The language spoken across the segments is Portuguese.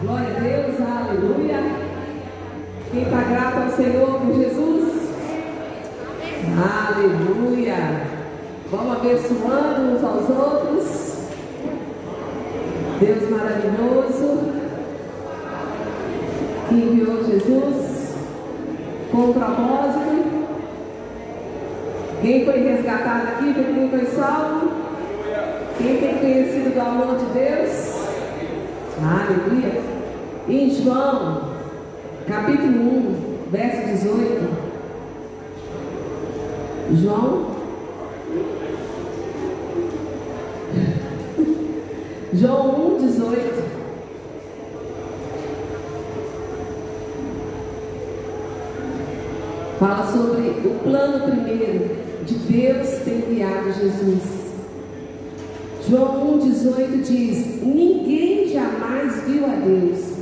Glória a Deus, aleluia. Quem está grato ao Senhor por Jesus? Aleluia. Vamos abençoando uns aos outros. Deus maravilhoso que enviou Jesus com propósito. Quem foi resgatado aqui, quem foi salvo? Quem tem conhecido do amor de Deus? Aleluia. Em João, capítulo 1, verso 18. João. João 1, 18. Fala sobre o plano primeiro de Deus ter enviado Jesus. João 1,18 diz: Ninguém viu a Deus.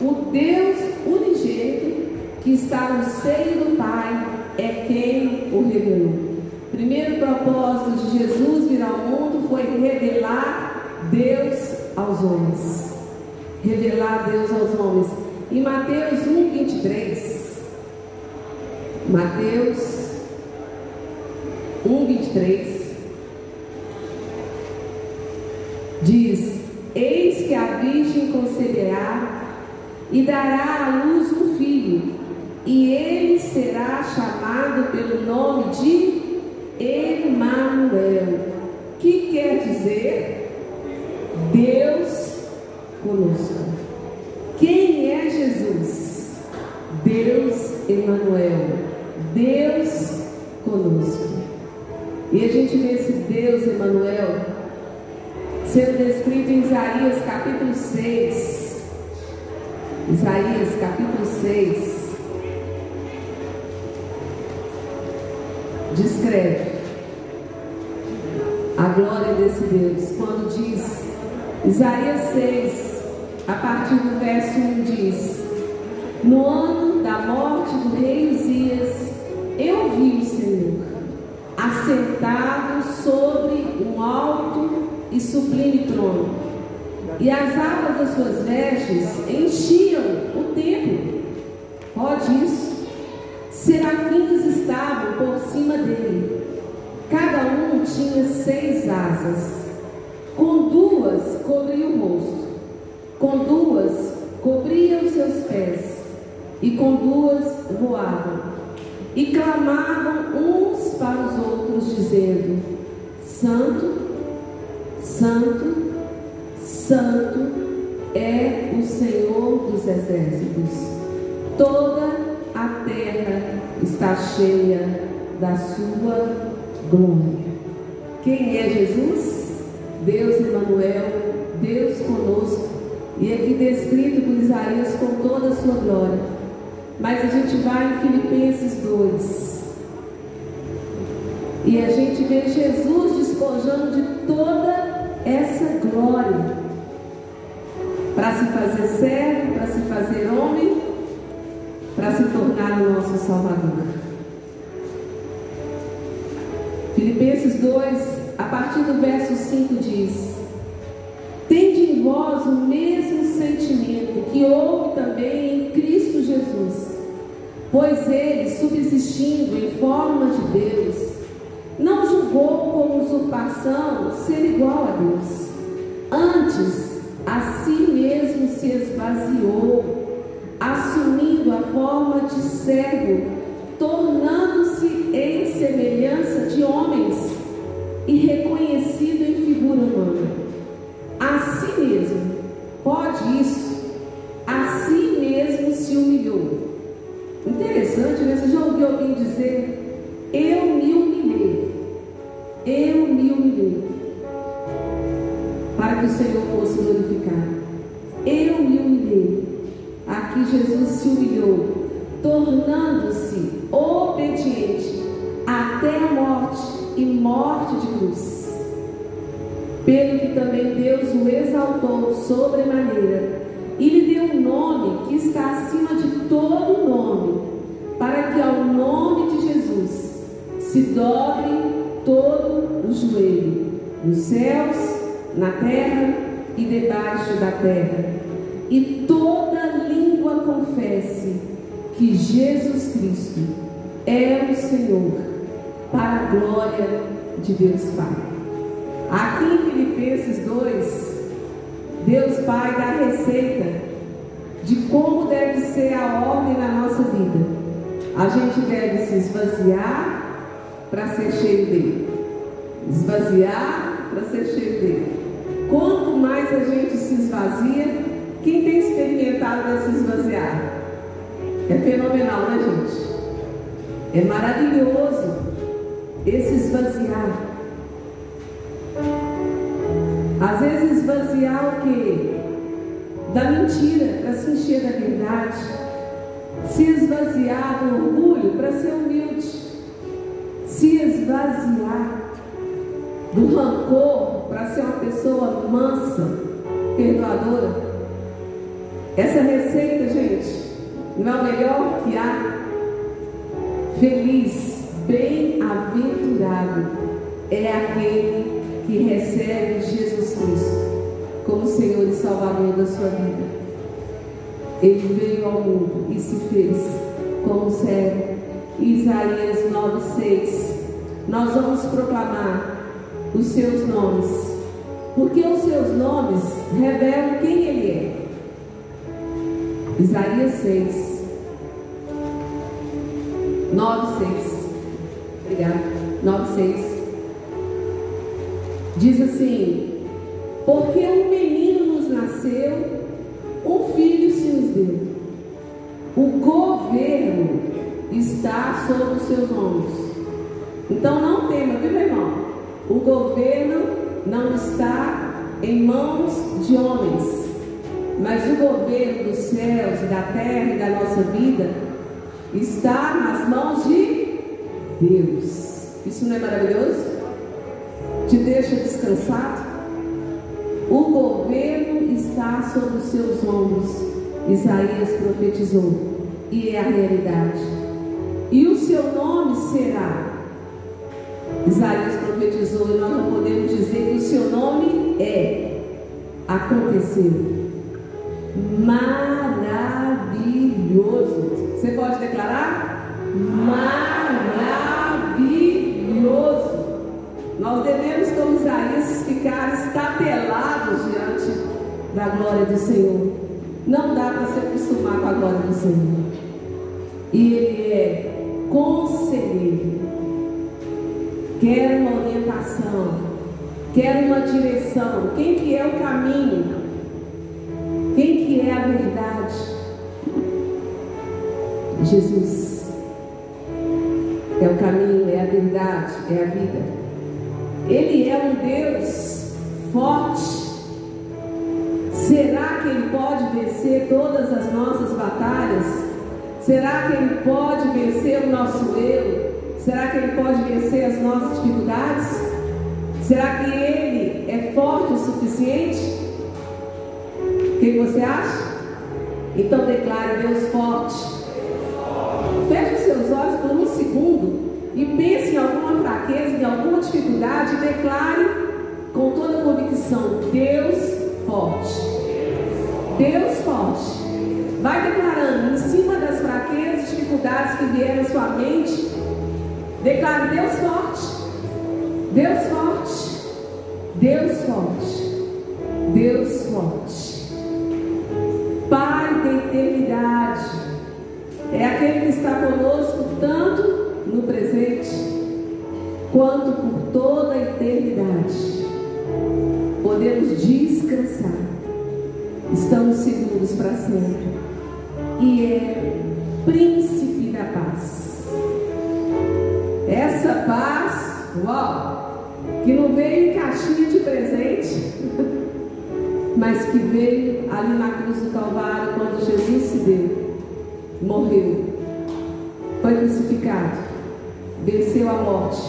O Deus unigênito que está no seio do Pai é quem o revelou. Primeiro propósito de Jesus vir ao mundo foi revelar Deus aos homens. Revelar Deus aos homens. Em Mateus 1, 23. Mateus 1, 23. Diz: Eis que a Virgem conceberá e dará à luz um filho, e ele será chamado pelo nome de Emanuel, que quer dizer Deus conosco. Quem é Jesus? Deus Emanuel, Deus conosco. E a gente vê esse Deus Emanuel sendo descrito em Isaías capítulo 6. Isaías capítulo 6. Descreve a glória desse Deus. Quando diz, Isaías 6, a partir do verso 1 diz: No ano da morte do rei Uzias, eu vi o Senhor assentado sobre um alto e sublime trono. E as abas das suas vestes enchiam o templo. Pode isso. Serafins estavam por cima dele. Cada um tinha seis asas. Cobria o rosto, com duas cobria os seus pés, e com duas voavam. E clamavam uns para os outros, dizendo: Santo, Santo, Santo é o Senhor dos exércitos. Toda a terra está cheia da sua glória. Quem é Jesus? Deus Emmanuel, Deus conosco. E aqui descrito por Isaías com toda a sua glória. Mas a gente vai em Filipenses 2. E a gente vê Jesus despojando de toda essa glória para se fazer servo, para se fazer homem, para se tornar o nosso Salvador. Filipenses 2, a partir do verso 5 diz: pois ele, subsistindo em forma de Deus, não julgou como usurpação ser igual a Deus. Antes, a si mesmo se esvaziou, assumindo a forma de servo, tornando-se em semelhança de homens e reconhecido dizer, eu me humilhei. Eu me humilhei para que o Senhor fosse glorificado. Eu me humilhei. Aqui Jesus se humilhou, tornando-se obediente até a morte e morte de cruz. Pelo que também Deus o exaltou sobremaneira e lhe deu um nome que está acima de todo se dobre todo o joelho, nos céus, na terra e debaixo da terra, e toda língua confesse que Jesus Cristo é o Senhor, para a glória de Deus Pai. Aqui em Filipenses 2, Deus Pai dá a receita de como deve ser a ordem na nossa vida. A gente deve se esvaziar para ser cheio dele. Esvaziar para ser cheio dele. Quanto mais a gente se esvazia, quem tem experimentado esse esvaziar? É fenomenal, né, gente? É maravilhoso esse esvaziar. Às vezes esvaziar o quê? Da mentira para se encher da verdade. Se esvaziar do orgulho para ser humilde. Se esvaziar do rancor para ser uma pessoa mansa, perdoadora. Essa receita, gente, não é o melhor que há. Feliz, bem-aventurado é aquele que recebe Jesus Cristo como Senhor e Salvador da sua vida. Ele veio ao mundo e se fez como servo. Isaías 9,6. Nós vamos proclamar os seus nomes, porque os seus nomes revelam quem Ele é. Isaías 6, 9, 6. Obrigada. 9, 6. Diz assim: Porque um menino nos nasceu, um filho se nos deu. O governo está sobre os seus ombros. Então não tema, viu, meu irmão? O governo não está em mãos de homens, mas o governo dos céus da terra e da nossa vida está nas mãos de Deus. Isso não é maravilhoso? Te deixa descansado? O governo está sobre os seus ombros. Isaías profetizou. E é a realidade. E o seu nome será. Isaías profetizou e nós não podemos dizer que o seu nome é. Aconteceu maravilhoso. Você pode declarar? Maravilhoso. Nós devemos, como Isaías, ficar estapelados diante da glória do Senhor. Não dá para se acostumar com a glória do Senhor. E Ele é conselheiro. Quer uma orientação, quer uma direção. Quem que é o caminho? Quem que é a verdade? Jesus. É o caminho, é a verdade, é a vida. Ele é um Deus forte. Será que Ele pode vencer todas as nossas batalhas? Será que Ele pode vencer o nosso eu? Será que Ele pode vencer as nossas dificuldades? Será que Ele é forte o suficiente? O que você acha? Então declare Deus forte. Feche os seus olhos por um segundo e pense em alguma fraqueza, em alguma dificuldade e declare com toda convicção: Deus forte. Deus forte. Vai declarando em cima das fraquezas, dificuldades que vierem à sua mente. Declare Deus forte. Deus forte. Deus forte. Deus forte. Pai da eternidade. É aquele que está conosco tanto no presente quanto por toda a eternidade. Podemos descansar. Estamos seguros para sempre. Morreu, foi crucificado, venceu a morte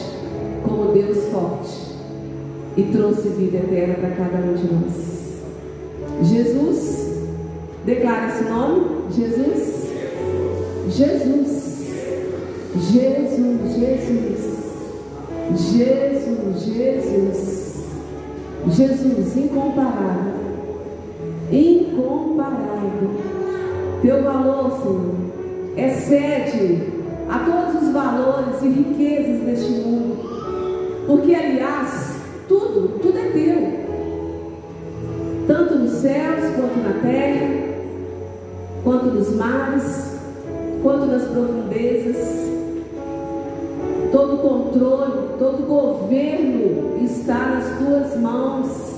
como Deus forte e trouxe vida eterna para cada um de nós. Jesus, declara esse nome: Jesus, Jesus, Jesus, Jesus, Jesus, Jesus, Jesus incomparável. Incomparável. Teu valor, Senhor, excede a todos os valores e riquezas deste mundo. Porque, aliás, tudo, tudo é teu. Tanto nos céus quanto na terra, quanto nos mares, quanto nas profundezas. Todo controle, todo governo está nas tuas mãos.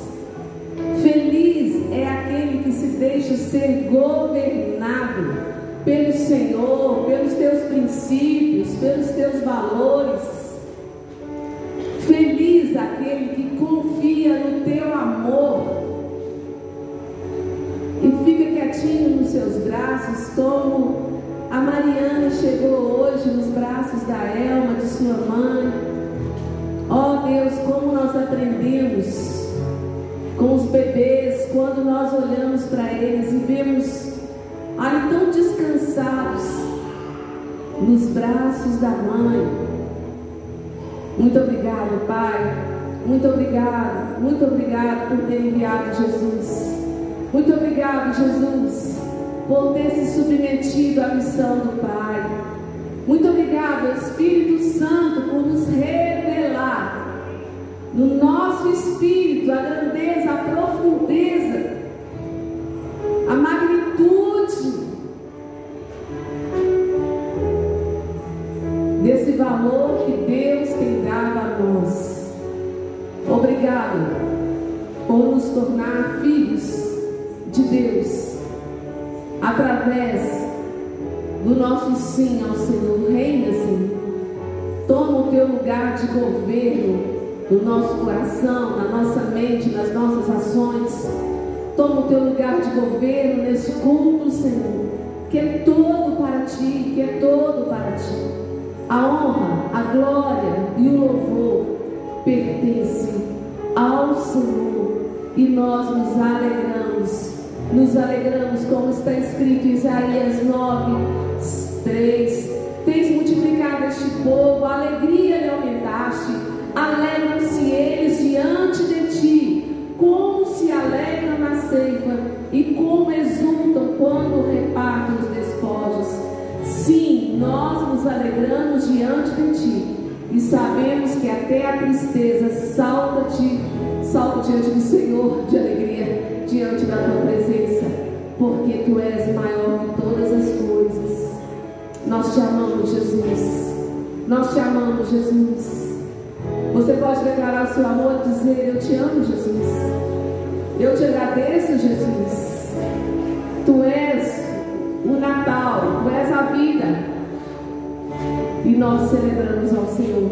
Feliz é aquele que se deixa ser governado pelo Senhor, pelos teus princípios, pelos teus valores. Feliz aquele que confia no teu amor e fica quietinho nos seus braços, como a Mariana chegou hoje nos braços da Elma, de sua mãe. Ó oh Deus, como nós aprendemos com os bebês, quando nós olhamos para eles e vemos ali tão descansados nos braços da mãe. Muito obrigado, Pai. Muito obrigado, muito obrigado por ter enviado Jesus. Muito obrigado, Jesus, por ter se submetido à missão do Pai. Muito obrigado, Espírito Santo, por nos revelar no nosso espírito a grandeza, a profundeza, a magnitude desse valor que Deus tem dado a nós. Obrigado por nos tornar filhos de Deus através do nosso sim ao Senhor. Reina, Senhor. Toma o teu lugar de governo no nosso coração, na nossa mente, nas nossas ações. Toma o teu lugar de governo nesse culto, Senhor, que é todo para ti, que é todo para ti. A honra, a glória e o louvor pertencem ao Senhor e nós nos alegramos. Nos alegramos, como está escrito em Isaías 9, 3. Tens multiplicado este povo, a alegria lhe aumentaste Alegram-se eles diante de ti, como se alegram ceifa e como exultam quando repartem os despojos. Sim, nós nos alegramos diante de ti e sabemos que até a tristeza salta-te, salta diante do Senhor de alegria, diante da tua presença, porque tu és maior que todas as coisas. Nós te amamos, Jesus. Nós te amamos, Jesus. Você pode declarar o seu amor e dizer: Eu te amo, Jesus. Eu te agradeço, Jesus. Tu és o Natal, tu és a vida. E nós celebramos ao Senhor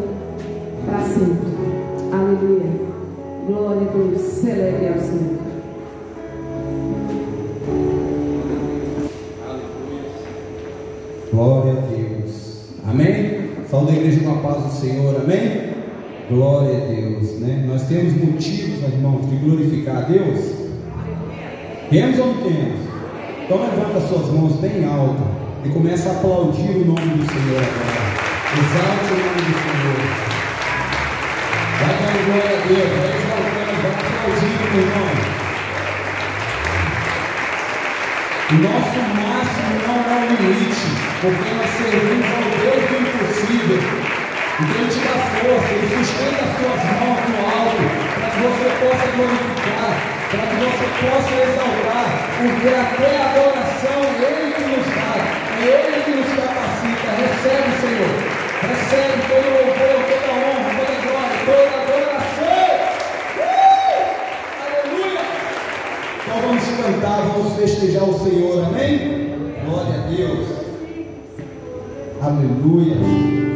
para sempre. Aleluia. Glória a Deus. Celebre ao Senhor. Glória a Deus. Amém? Fala da igreja com a paz do Senhor. Amém? Glória a Deus, né? Nós temos motivos, irmãos, de glorificar a Deus? Temos ou não temos? Então levanta suas mãos bem alto e começa a aplaudir o nome do Senhor agora. Exalte o nome do Senhor. Vai dando glória a Deus, vai exaltando, vai aplaudindo, meu irmão. O nosso máximo não é o limite, porque nós servimos ao Deus do impossível. Ele te dá força, Ele sustenta as suas mãos no alto, para que você possa glorificar, para que você possa exaltar, porque até a adoração Ele que nos dá, é Ele que nos capacita. Recebe, Senhor, recebe todo o louvor, toda a honra, toda a glória, toda a adoração. Uh! Aleluia! Então vamos cantar, vamos festejar o Senhor, amém? Glória a Deus. Aleluia.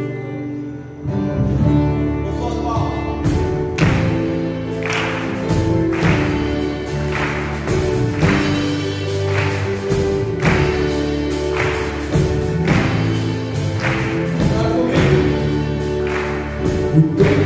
You.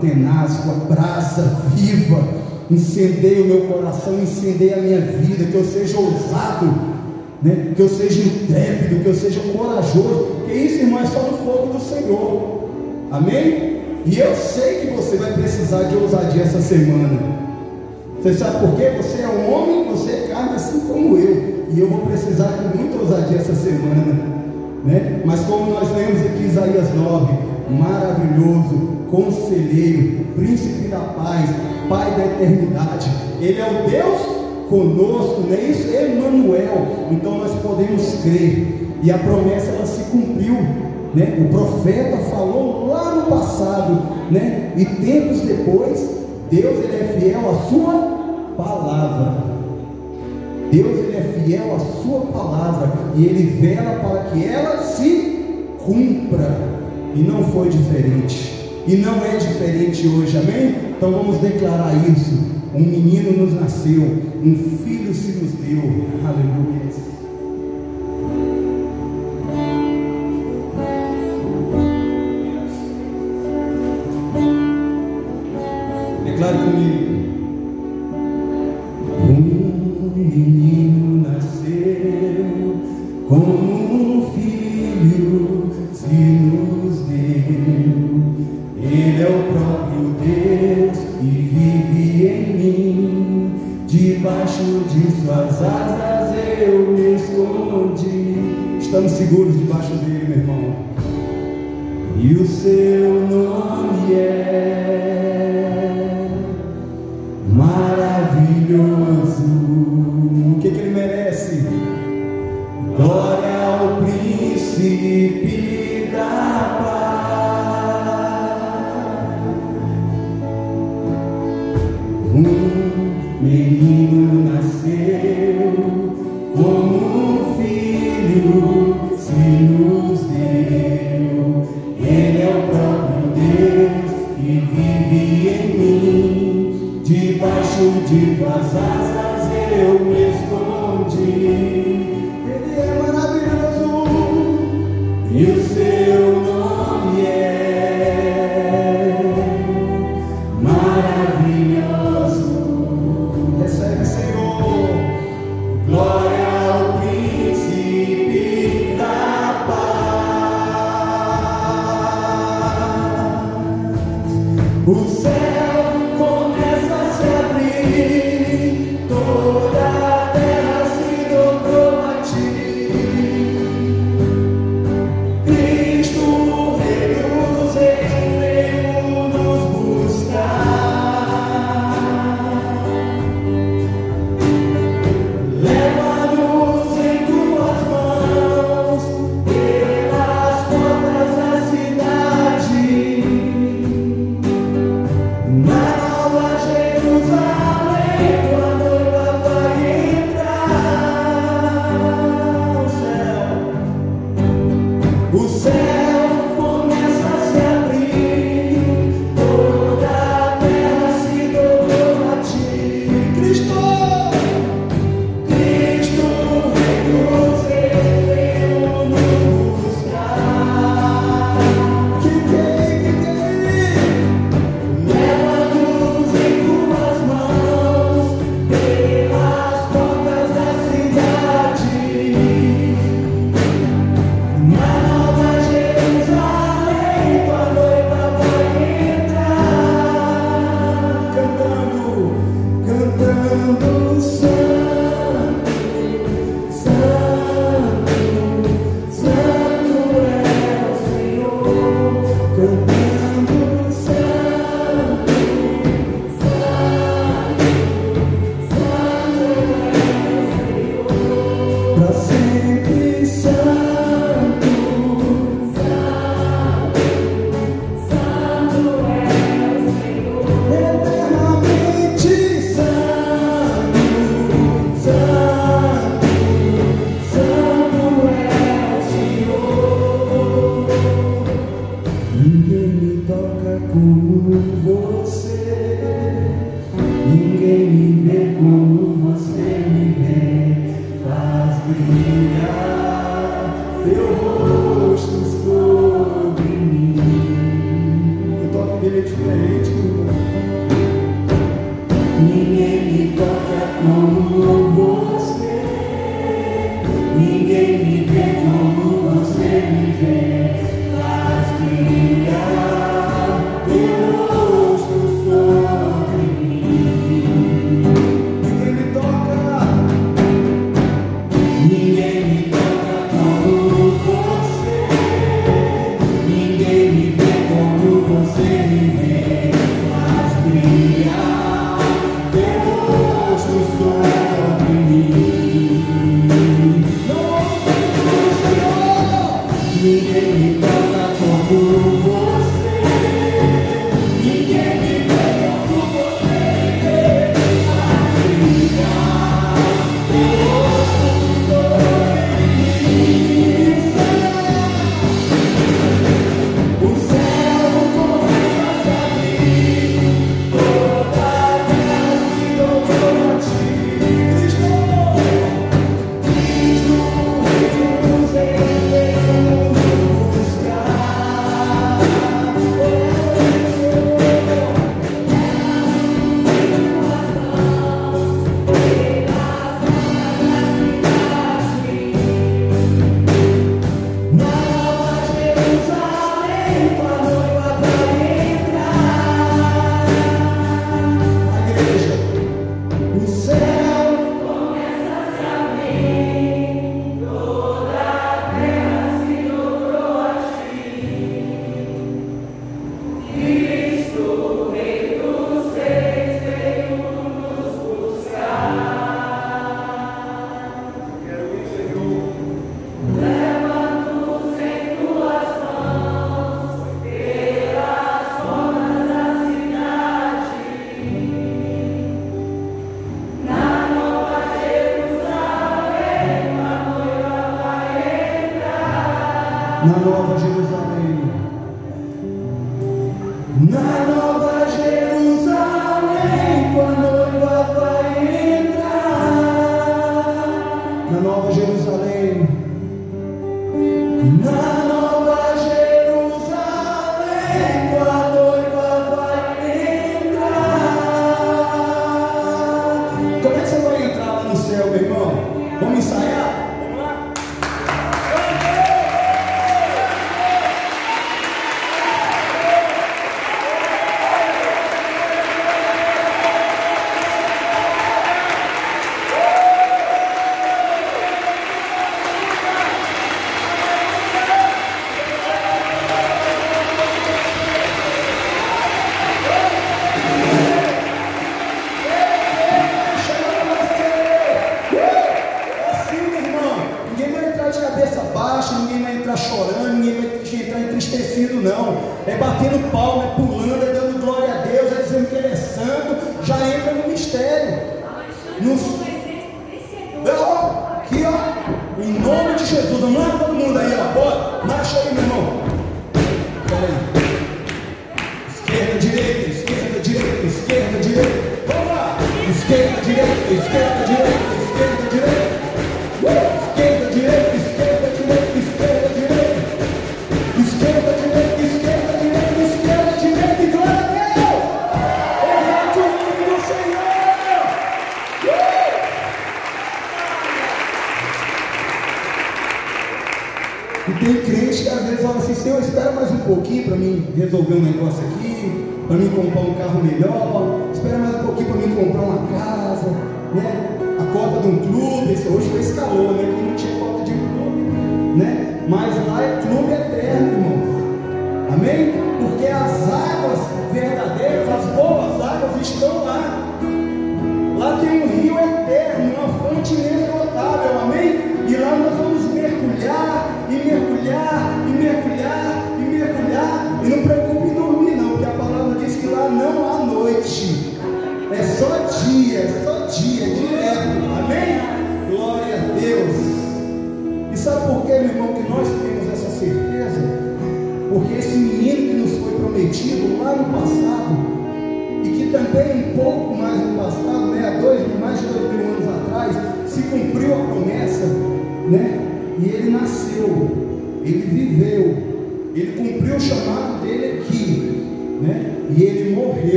Tenaz, com a brasa viva, incendeie o meu coração, incendeie a minha vida, que eu seja ousado, né? que eu seja intrépido, que eu seja corajoso, porque isso, irmão, é só no fogo do Senhor, amém? E eu sei que você vai precisar de ousadia essa semana. Você sabe por quê? Você é um homem, você é carne assim como eu. E eu vou precisar de muita ousadia essa semana. Né? Mas como nós lemos aqui Isaías 9, maravilhoso, conselheiro, príncipe da paz, pai da eternidade. Ele é o Deus conosco, não é isso? Emmanuel. Então nós podemos crer. E a promessa ela se cumpriu. Né? O profeta falou lá no passado, né? E tempos depois, Deus ele é fiel à sua palavra. Deus ele é fiel à sua palavra e ele vela para que ela se cumpra. E não foi diferente. E não é diferente hoje, amém? Então vamos declarar isso. Um menino nos nasceu, um filho se nos deu. Aleluia. Estamos seguros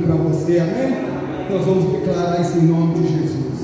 para você, amém? Nós vamos declarar isso em nome de Jesus.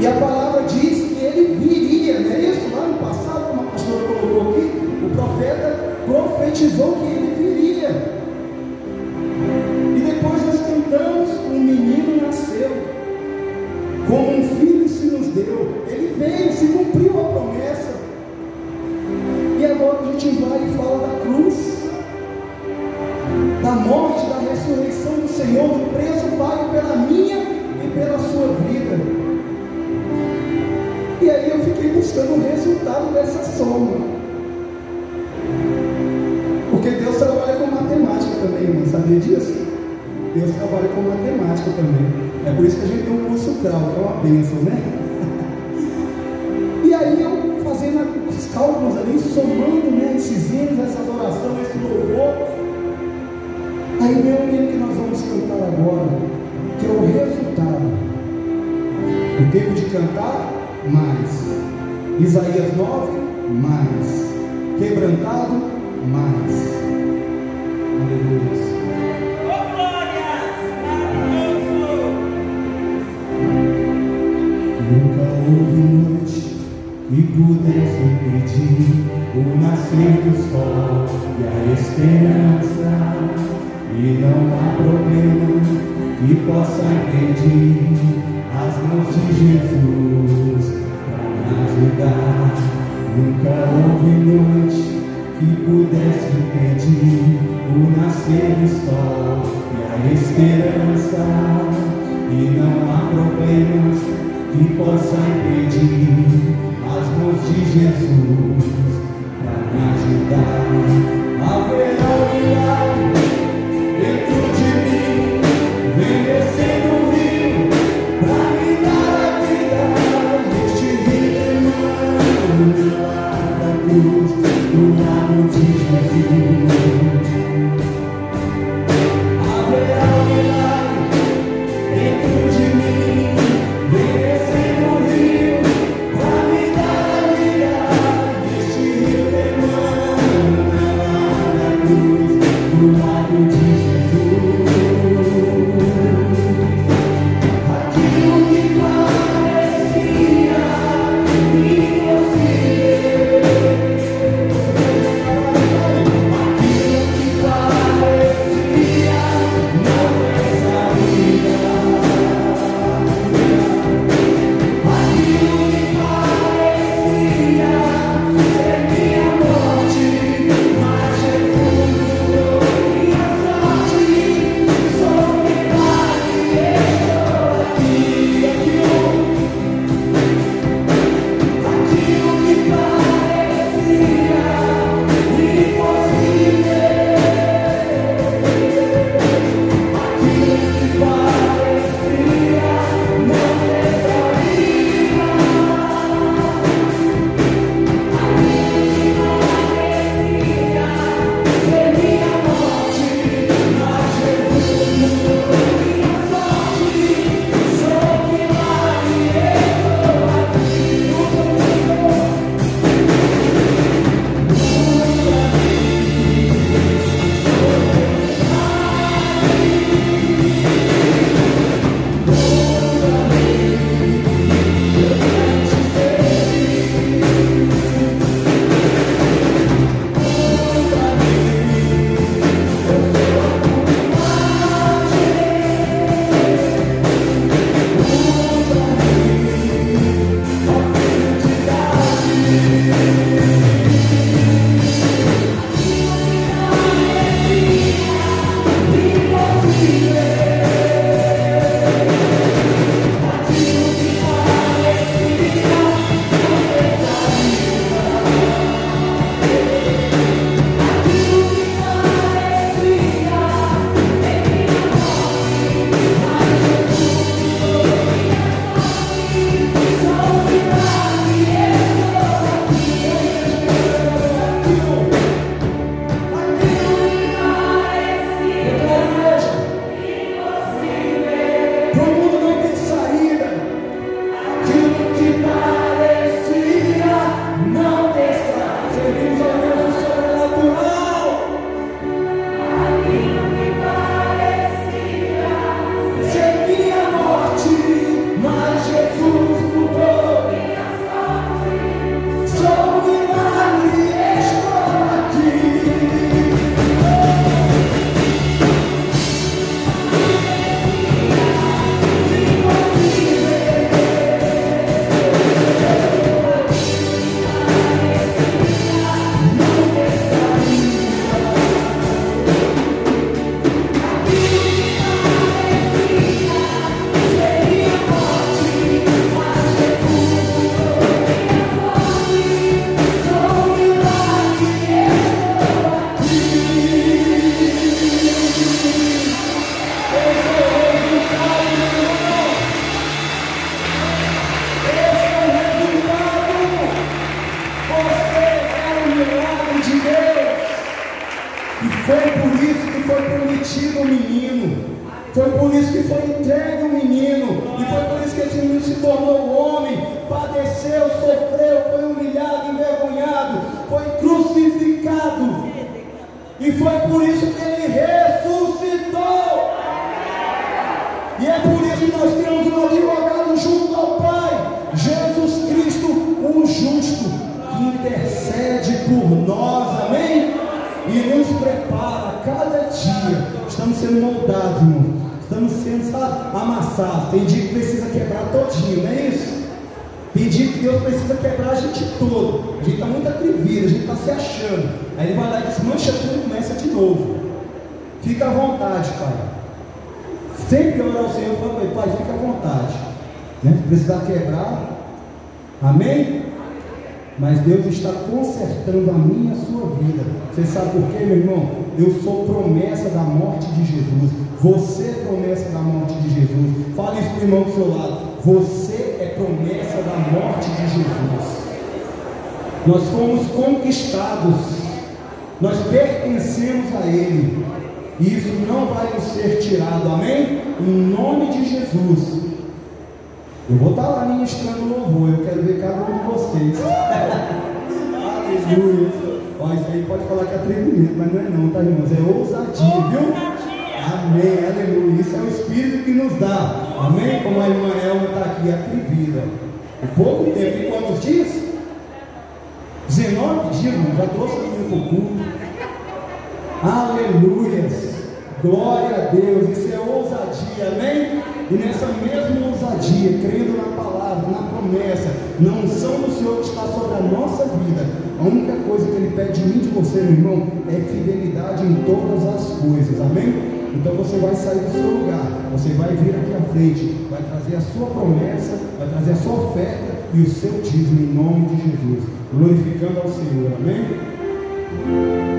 E a palavra diz que ele viria, não é isso? Lá no passado, como a pastora colocou aqui, o profeta profetizou que ele viria. E depois nós cantamos, um menino nasceu, como um filho se nos deu. Ele veio, se cumpriu a promessa. E agora a gente vai e fala da cruz, da morte, da ressurreição do Senhor, do preço pago pela minha fiquei buscando o resultado dessa soma. Porque Deus trabalha com matemática também, irmão, sabia disso? Deus trabalha com matemática também. É por isso que a gente tem um curso grau, que é uma bênção, né? e aí eu fazendo os cálculos ali, somando né, esses hinos, essa adoração, esse louvor. Aí vem o hino que nós vamos cantar agora, que é o resultado. O tempo de cantar, mais. Isaías 9, mais. Quebrantado, mais. Aleluia. Nunca houve noite que pudesse impedir o nascer do sol e a esperança. E não há problema que possa impedir as mãos de Jesus. Nunca houve noite que pudesse impedir o nascer do sol e a esperança. E não há problemas que possa impedir foi por isso que foi prometido o menino. Foi por isso que foi entregue o menino. E foi por isso que esse menino se tornou homem. Padeceu, sofreu, foi humilhado, envergonhado, foi crucificado. E foi por isso que ele ressuscitou. E é por isso que nós temos um advogado junto ao Pai, Jesus Cristo, o justo, que intercede por nós, amém? E nos prepara cada dia. Estamos sendo moldados, irmão. Estamos sendo amassados. Tem dia que precisa quebrar todinho, não é isso? Tem dia que Deus precisa quebrar a gente todo. A gente está muito atrevido, a gente está se achando. Aí ele vai lá e desmancha tudo e começa de novo. Fica à vontade, Pai. Sempre orar ao Senhor e falar, Pai, fica à vontade. Né? Precisar quebrar. Amém? Mas Deus está consertando a minha e a sua vida. Você sabe por quê, meu irmão? Eu sou promessa da morte de Jesus. Você é promessa da morte de Jesus. Fale isso para o irmão do seu lado. Você é promessa da morte de Jesus. Nós fomos conquistados. Nós pertencemos a Ele. E isso não vai nos ser tirado. Amém? Em nome de Jesus. Eu vou estar lá ministrando louvor. Eu quero ver cada um de vocês. Aleluia. Ó, isso aí pode falar que é atrevimento, mas não é não, tá, irmãos? É ousadia, viu? Amém, aleluia. Isso é o Espírito que nos dá. Amém? Como a irmã Elma está aqui, atrevida. Em pouco tempo, em quantos dias? 19 dias, irmão. Já trouxe a minha para o culto. Aleluias. Glória a Deus. Isso é ousadia, amém? E nessa mesma ousadia, crendo na palavra, na promessa, na unção do Senhor que está sobre a nossa vida, a única coisa que Ele pede de mim de você, meu irmão, é fidelidade em todas as coisas, amém? Então você vai sair do seu lugar, você vai vir aqui à frente, vai trazer a sua promessa, vai trazer a sua oferta e o seu dízimo em nome de Jesus, glorificando ao Senhor, amém?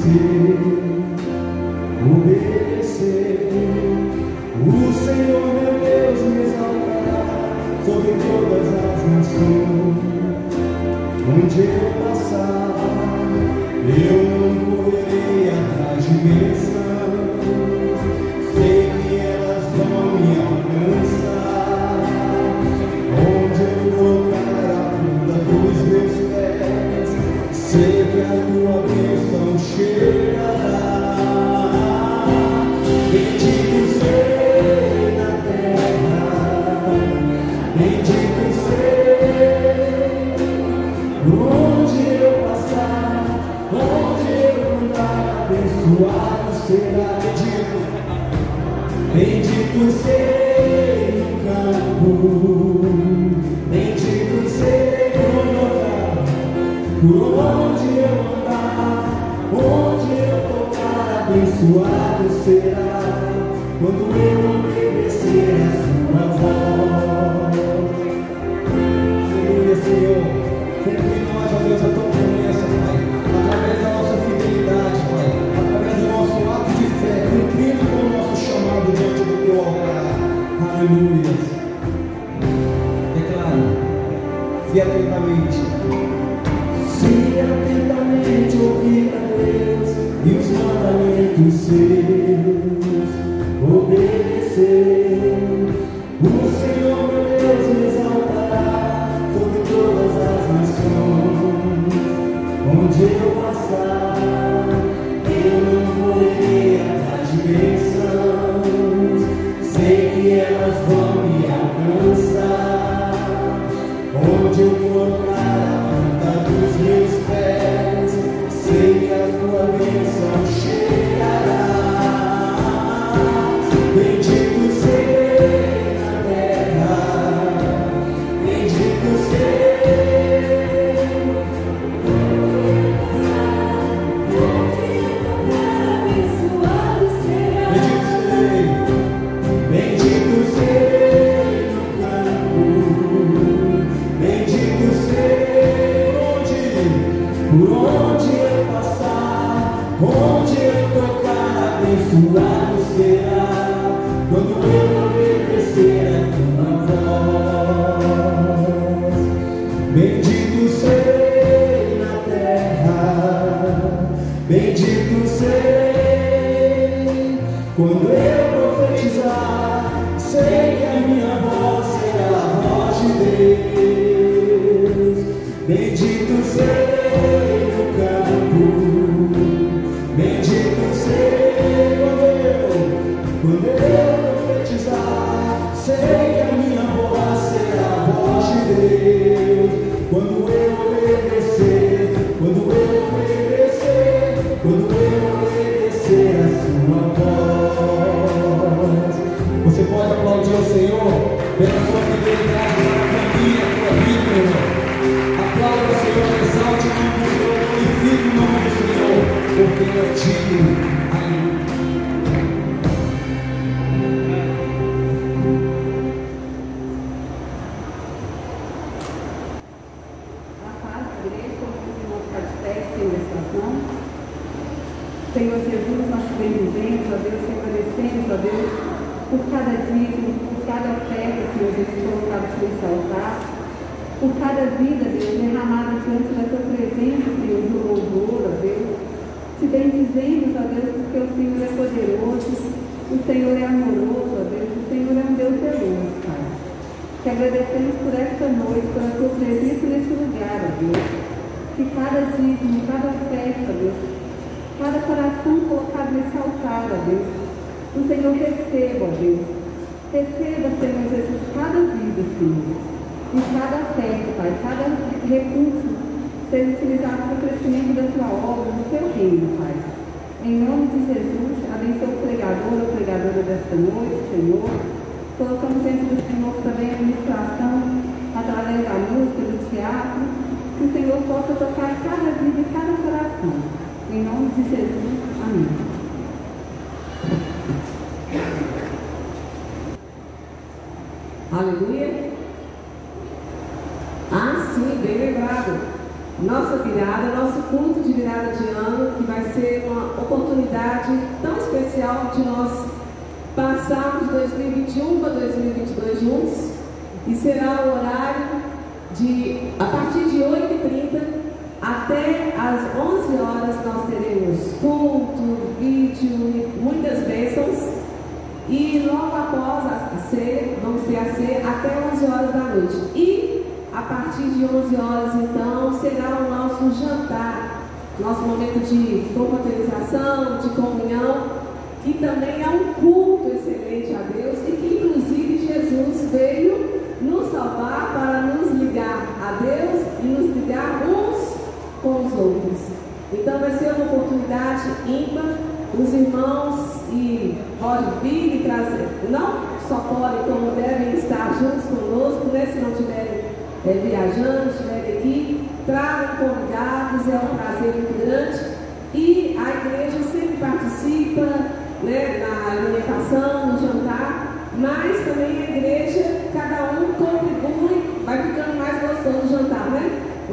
Sei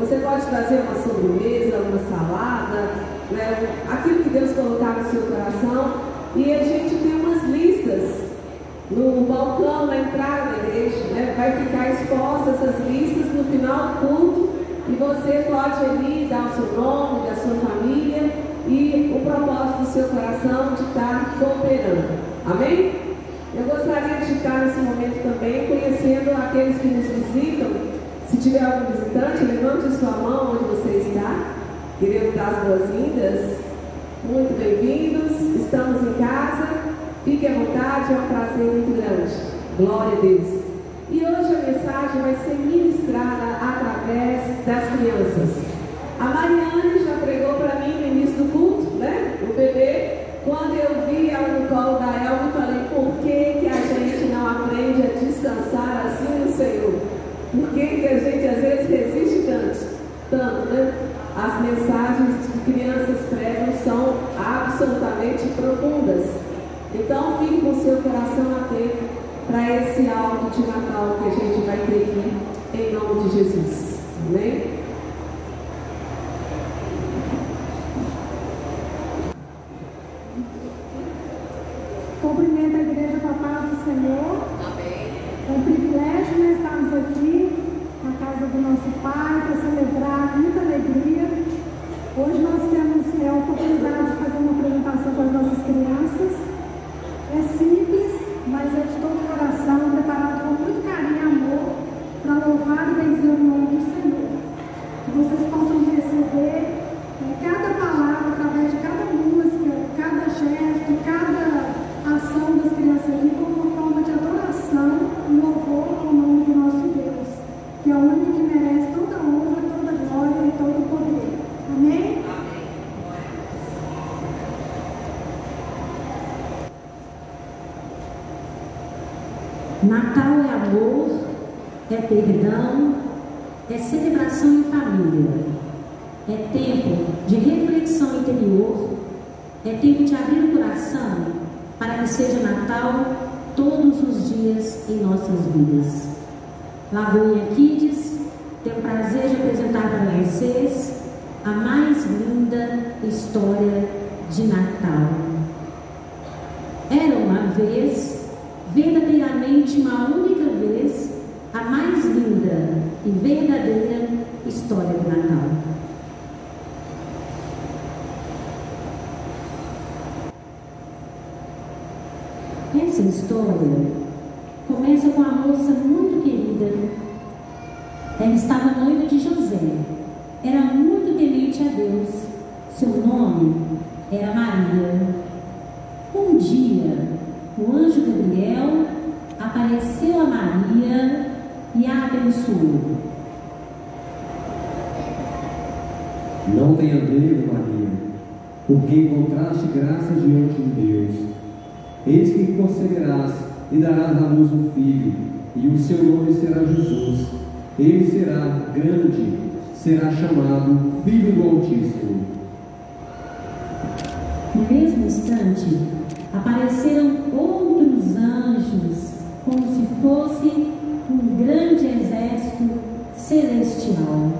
Você pode trazer uma sobremesa, uma salada, né? aquilo que Deus colocar no seu coração. E a gente tem umas listas no balcão, na entrada da igreja. Né? Vai ficar exposta essas listas no final do culto. E você pode ali dar o seu nome, da sua família e o propósito do seu coração de estar cooperando. Amém? Eu gostaria de estar nesse momento também conhecendo aqueles que nos visitam se tiver algum visitante, levante sua mão onde você está. Queremos dar as boas-vindas. Muito bem-vindos. Estamos em casa. Fique à vontade, é um prazer muito grande. Glória a Deus. E hoje a mensagem vai ser ministrada através das crianças. A Mariane já pregou para mim no início do culto, né? O bebê. Quando eu vi ela no colo da Elva, eu falei, por que, que a gente não aprende a descansar assim no Senhor? Por que, que a gente às vezes resiste tanto? Tanto, né? As mensagens que crianças pregam são absolutamente profundas. Então, fique com seu coração atento para esse alto de Natal que a gente vai ter aqui, em nome de Jesus. Amém? Essa história começa com uma moça muito querida. Ela estava noiva de José. Era muito temente a Deus. Seu nome era Maria. Um dia, o anjo Gabriel apareceu a Maria e a abençoou. Não tenha medo, Maria, porque encontraste graça diante de Deus. Eis que conceberás e darás à luz um filho, e o seu nome será Jesus. Ele será grande, será chamado Filho do Altíssimo. No mesmo instante, apareceram outros anjos, como se fosse um grande exército celestial.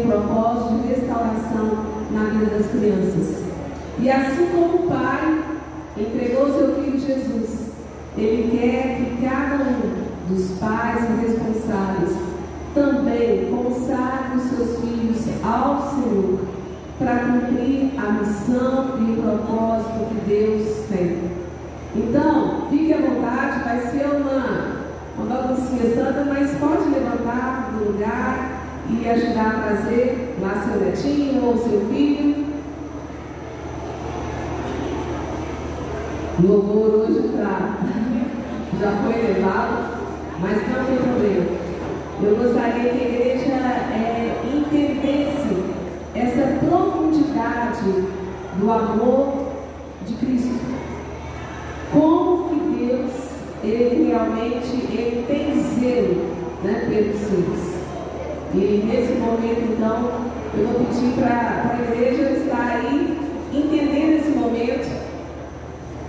Um propósito de restauração na vida das crianças. E assim como o Pai entregou seu Filho Jesus, Ele quer que cada um dos pais e responsáveis também consagre os seus filhos ao Senhor para cumprir a missão e o propósito que Deus tem. Então, fique à vontade, vai ser uma, uma baguncinha santa, mas pode levantar do lugar e ajudar a trazer lá seu netinho ou seu filho. Louvor hoje tá, já foi levado, mas não tem problema. Eu gostaria que a igreja é, entendesse essa profundidade do amor de Cristo. Como que Deus, ele realmente ele tem zelo né, pelos seus. E nesse momento, então, eu vou pedir para a igreja estar aí, entendendo esse momento.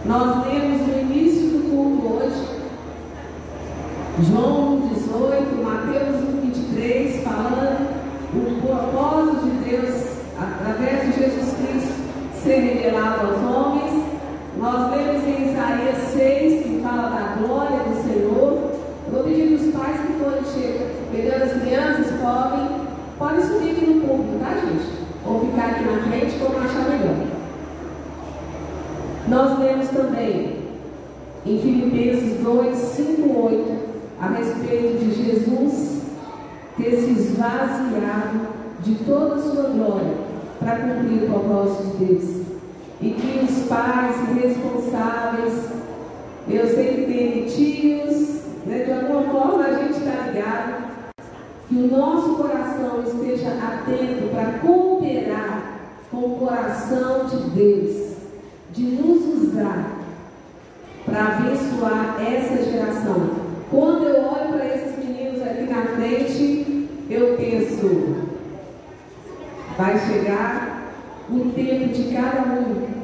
Nós lemos no início do culto hoje, João 18, Mateus 23, falando o propósito de Deus, através de Jesus Cristo, ser revelado aos homens. Nós lemos em Isaías 6, que fala da glória do Senhor. Eu vou pedir os pais que forem pegando as crianças, podem, podem subir aqui no público, tá, gente? Ou ficar aqui na frente, como achar melhor. Nós lemos também em Filipenses 2, 5, 8, a respeito de Jesus ter se esvaziado de toda a sua glória para cumprir o propósito de Deus. E que os pais responsáveis, eu sei que tem tios, né, de alguma forma a gente está ligado, que o nosso coração esteja atento para cooperar com o coração de Deus de nos usar para abençoar essa geração. Quando eu olho para esses meninos aqui na frente, eu penso, vai chegar o tempo de cada um.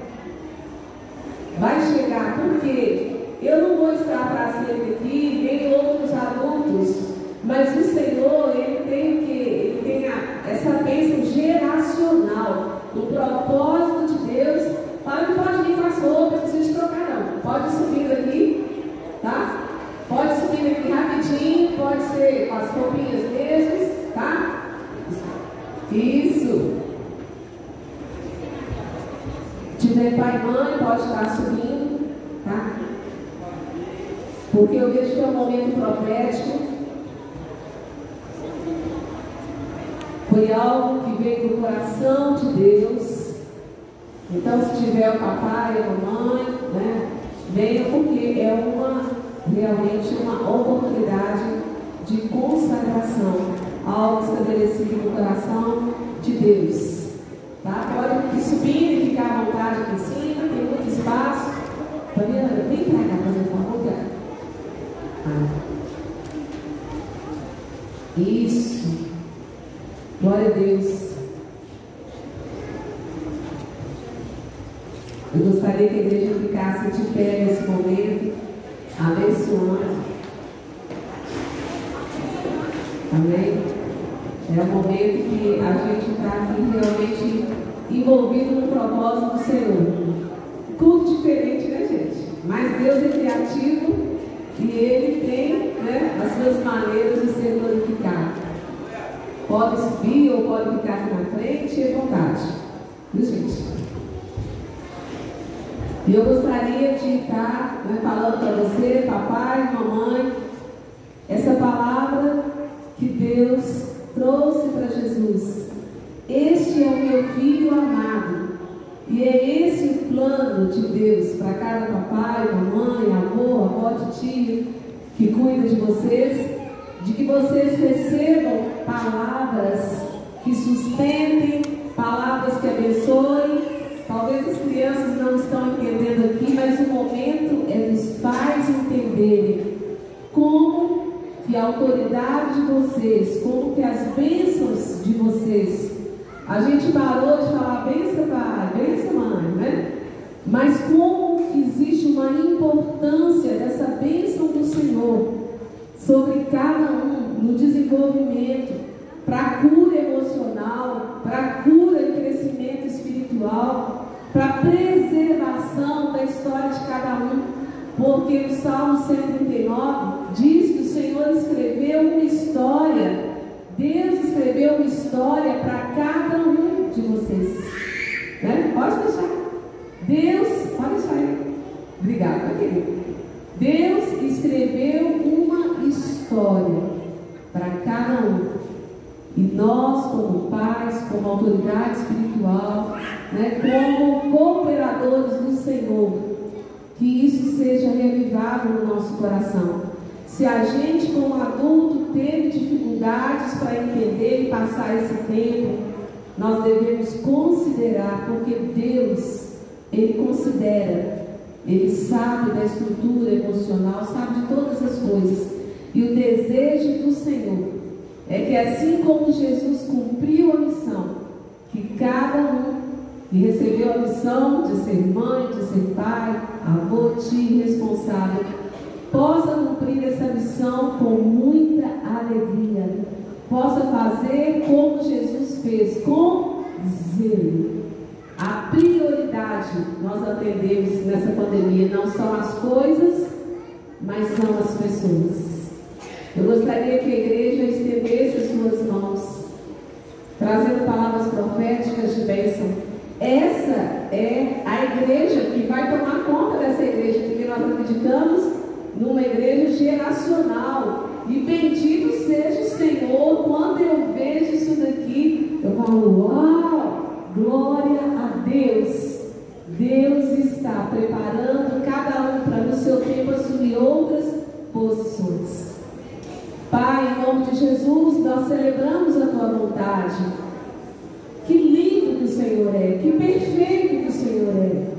Vai chegar, porque eu não vou estar para sempre aqui, nem outros adultos, mas o Senhor, Ele tem que? Ele tem a, essa bênção geracional, o propósito de Deus Fala que pode vir com as roupas, não precisa trocar não. Pode subir aqui, tá? Pode subir aqui rapidinho, pode ser com as roupinhas mesmo, tá? Isso. Tiver pai e mãe, pode estar subindo, tá? Porque eu vejo que é um momento profético. Foi algo que veio do coração de Deus então, se tiver o papai a mamãe, né, venha porque é uma realmente uma oportunidade de consagração, algo estabelecido no coração de Deus. Tá? Pode subir e ficar à vontade aqui em cima, tem muito espaço. Fabiana, vem cá, fazer favor, ah. Isso. Glória a Deus. Eu gostaria que a igreja ficasse de pé nesse momento, abençoando. Amém? É o que a gente está aqui realmente envolvido no propósito do Senhor. Tudo diferente, né, gente? Mas Deus é criativo e Ele tem né, as suas maneiras de ser glorificado. Pode subir ou pode ficar aqui na frente, é vontade. Viu, gente? E eu gostaria de estar né, falando para você, papai, mamãe, essa palavra que Deus trouxe para Jesus. Este é o meu filho amado. E é esse o plano de Deus para cada papai, mamãe, avô, avó, tia que cuida de vocês, de que vocês recebam palavras que sustentem, palavras que abençoem. Talvez as crianças não estão entendendo aqui, mas o momento é dos pais entenderem como que a autoridade de vocês, como que as bênçãos de vocês. A gente parou de falar bênção pai, bênção mãe, né? Mas como existe uma importância dessa bênção do Senhor sobre cada um no desenvolvimento, para cura emocional, para cura e crescimento espiritual, para preservação da história de cada um. Porque o Salmo 139 diz que o Senhor escreveu uma história, Deus escreveu uma história para cada um de vocês. Né? Pode deixar. Deus, pode deixar aí. Obrigada, querido. Deus escreveu uma história para cada um. E nós, como pais, como autoridade espiritual, né, como cooperadores do Senhor, que isso seja reavivado no nosso coração. Se a gente, como adulto, teve dificuldades para entender e passar esse tempo, nós devemos considerar, porque Deus, Ele considera, Ele sabe da estrutura emocional, sabe de todas as coisas. E o desejo do Senhor é que, assim como Jesus cumpriu a missão, que cada um que recebeu a missão de ser mãe, de ser pai, avô, tio responsável, possa cumprir essa missão com muita alegria, possa fazer como Jesus fez, com zelo. A prioridade nós atendemos nessa pandemia não são as coisas, mas são as pessoas. Eu gostaria que a igreja estendesse as suas mãos, trazendo palavras proféticas de bênção essa é a igreja que vai tomar conta dessa igreja, porque nós acreditamos numa igreja geracional. E bendito seja o Senhor, quando eu vejo isso daqui, eu falo, uau, glória a Deus. Deus está preparando cada um para no seu tempo assumir outras posições. Pai, em nome de Jesus, nós celebramos a tua vontade. Que lindo que o Senhor é, que perfeito que o Senhor é.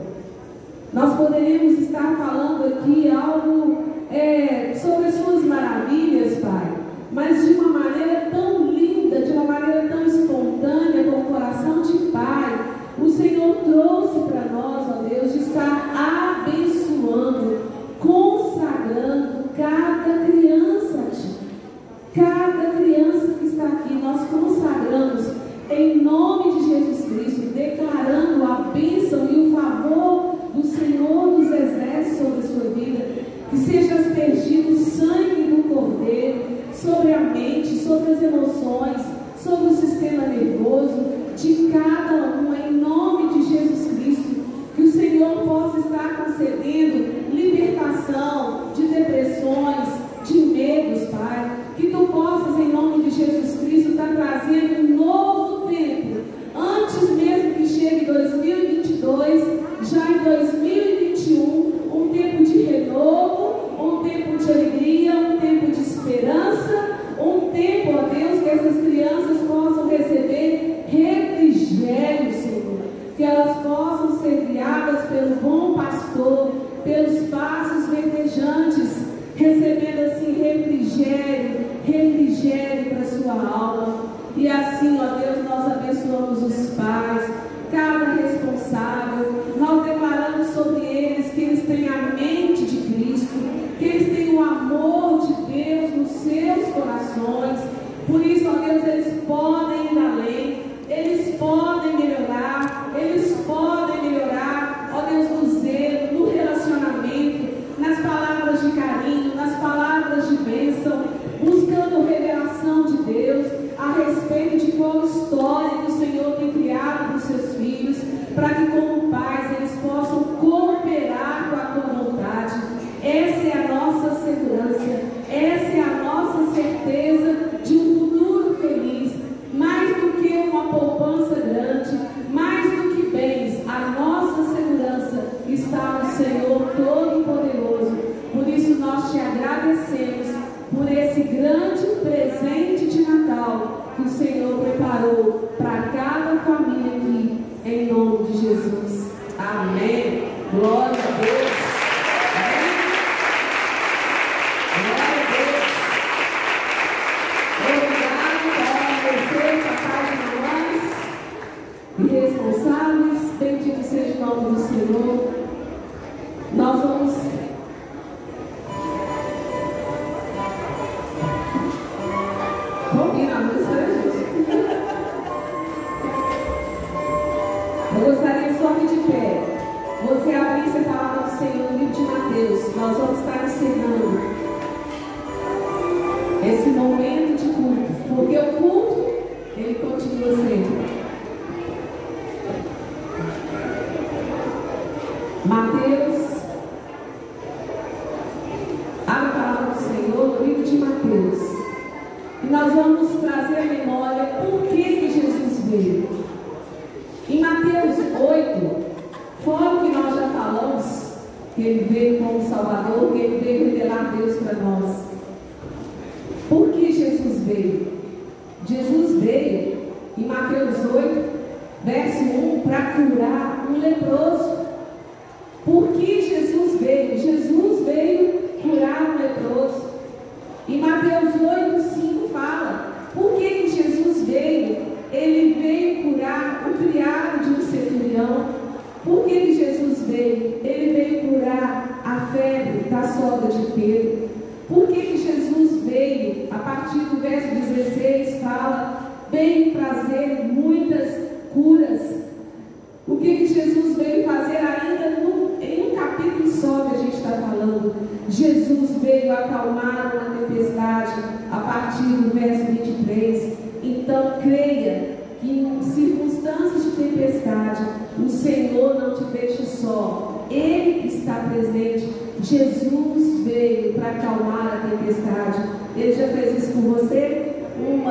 Nós poderíamos estar falando aqui algo é, sobre as suas maravilhas, Pai, mas de uma maneira tão maneira tão espontânea, com o coração de Pai. O Senhor trouxe para nós, ó Deus, de estar abençoando, consagrando cada criança a Ti. Cada criança que está aqui, nós consagramos em nome de Jesus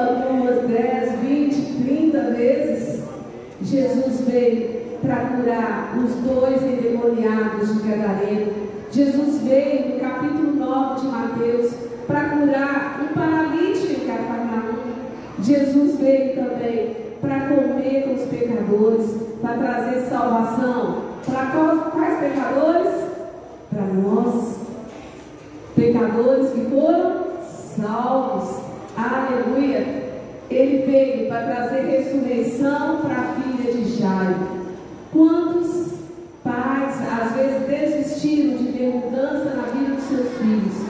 Uma, duas, dez, vinte, trinta vezes. Jesus veio para curar os dois endemoniados de Gadareno. Jesus veio no capítulo 9 de Mateus para curar um paralítico em Cafarnaum. Jesus veio também para comer com os pecadores, para trazer salvação. Para quais pecadores? Para nós, pecadores que foram salvos. Aleluia! Ele veio para trazer ressurreição para a filha de Jairo. Quantos pais às vezes desistiram de ter mudança na vida dos seus filhos?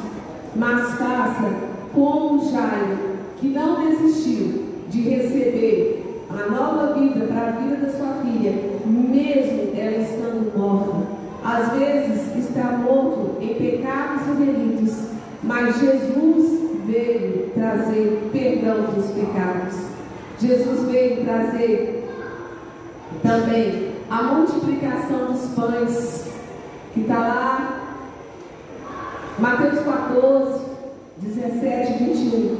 Mas faça como Jairo, que não desistiu de receber a nova vida para a vida da sua filha, mesmo ela estando morta. Às vezes está morto em pecados e delitos, mas Jesus veio trazer perdão dos pecados. Jesus veio trazer também a multiplicação dos pães, que está lá, Mateus 14, 17 e 21.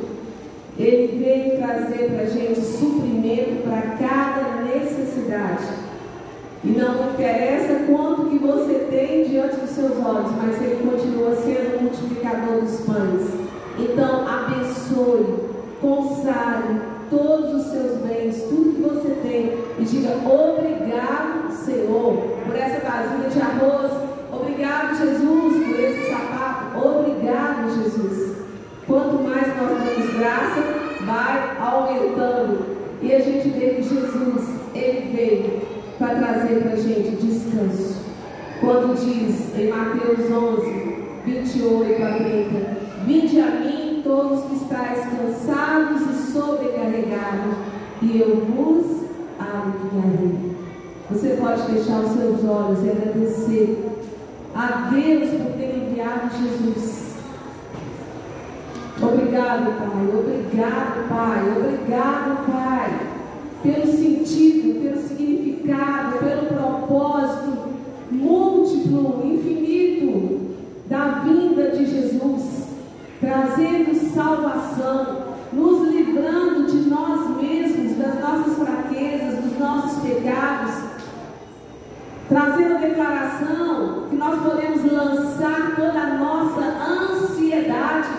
Ele veio trazer para a gente suprimento para cada necessidade. E não interessa quanto que você tem diante dos seus olhos, mas ele continua sendo o multiplicador dos pães. Então, abençoe, consagre todos os seus bens, tudo que você tem, e diga obrigado, Senhor, por essa vasilha de arroz. Obrigado, Jesus, por esse sapato. Obrigado, Jesus. Quanto mais nós damos graça, vai aumentando E a gente vê que Jesus, ele veio para trazer para a gente descanso. Quando diz em Mateus 11, 28 a 30, Vinde a mim todos que estáis cansados e sobrecarregados, e eu vos aliviarei. Você pode fechar os seus olhos e agradecer a Deus por ter enviado Jesus. Obrigado, Pai. Obrigado, Pai. Obrigado, Pai. Pelo sentido, pelo significado, pelo propósito múltiplo, infinito da vinda de Jesus, trazendo salvação, nos livrando de nós mesmos, das nossas fraquezas, dos nossos pecados, trazendo a declaração que nós podemos lançar toda a nossa ansiedade.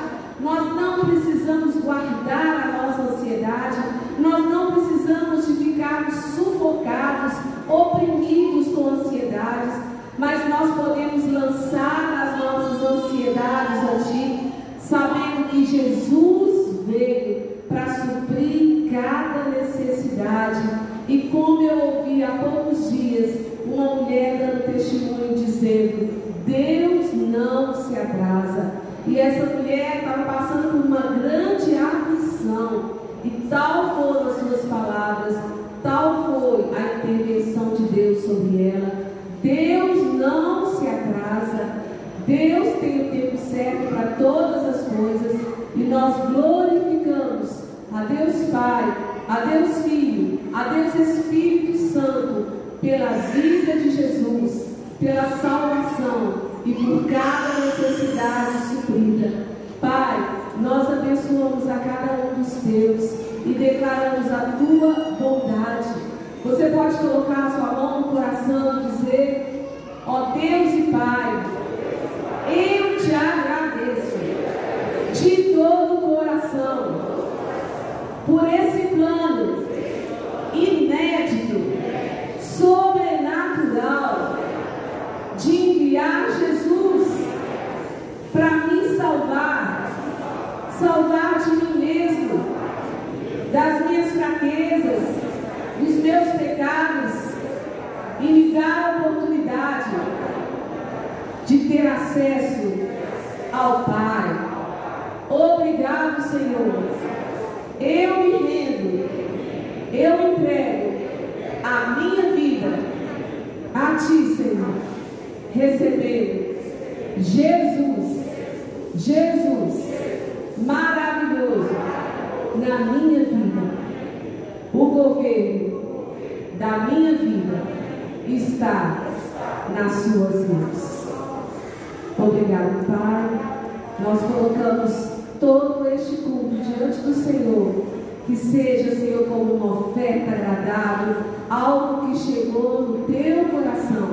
Nós não precisamos guardar a nossa ansiedade, nós não precisamos de ficarmos sufocados, oprimidos com ansiedades, mas nós podemos lançar as nossas ansiedades que Jesus veio para suprir cada necessidade. E como eu ouvi há poucos dias, uma mulher dando testemunho dizendo: Deus não se atrasa. E essa mulher estava passando por uma grande aflição. E tal foram as suas palavras, tal foi a intervenção de Deus sobre ela. Deus não se atrasa. Deus tem o tempo para todas as coisas. E nós glorificamos a Deus Pai, a Deus Filho, a Deus Espírito Santo pela vida de Jesus, pela salvação e por cada necessidade suprida. Pai, nós abençoamos a cada um dos teus e declaramos a tua bondade. Você pode colocar a sua mão no coração e dizer: Ó Deus e Pai, eu te agradeço de todo o coração por esse plano inédito sobrenatural de enviar Jesus para me salvar, salvar de mim mesmo, das minhas fraquezas, dos meus pecados e me dar a oportunidade de ter acesso ao Pai. Obrigado, Senhor. Eu me rendo, eu entrego a minha vida a Ti, Senhor, recebendo Jesus, Jesus, maravilhoso na minha vida. O governo da minha vida está nas Suas mãos. Obrigado, Pai. Nós colocamos todo este culto diante do Senhor. Que seja, Senhor, como uma oferta agradável algo que chegou no teu coração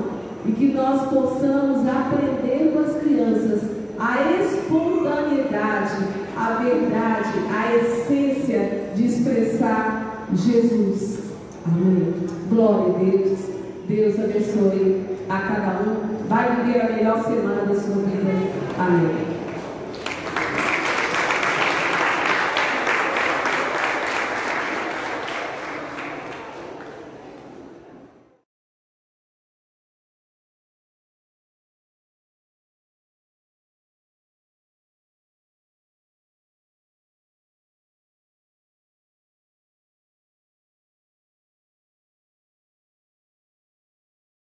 e que nós possamos aprender com as crianças a espontaneidade, a verdade, a essência de expressar Jesus. Amém. Glória a Deus. Deus abençoe a cada um. Vai viver a melhor semana da sua vida. Amém.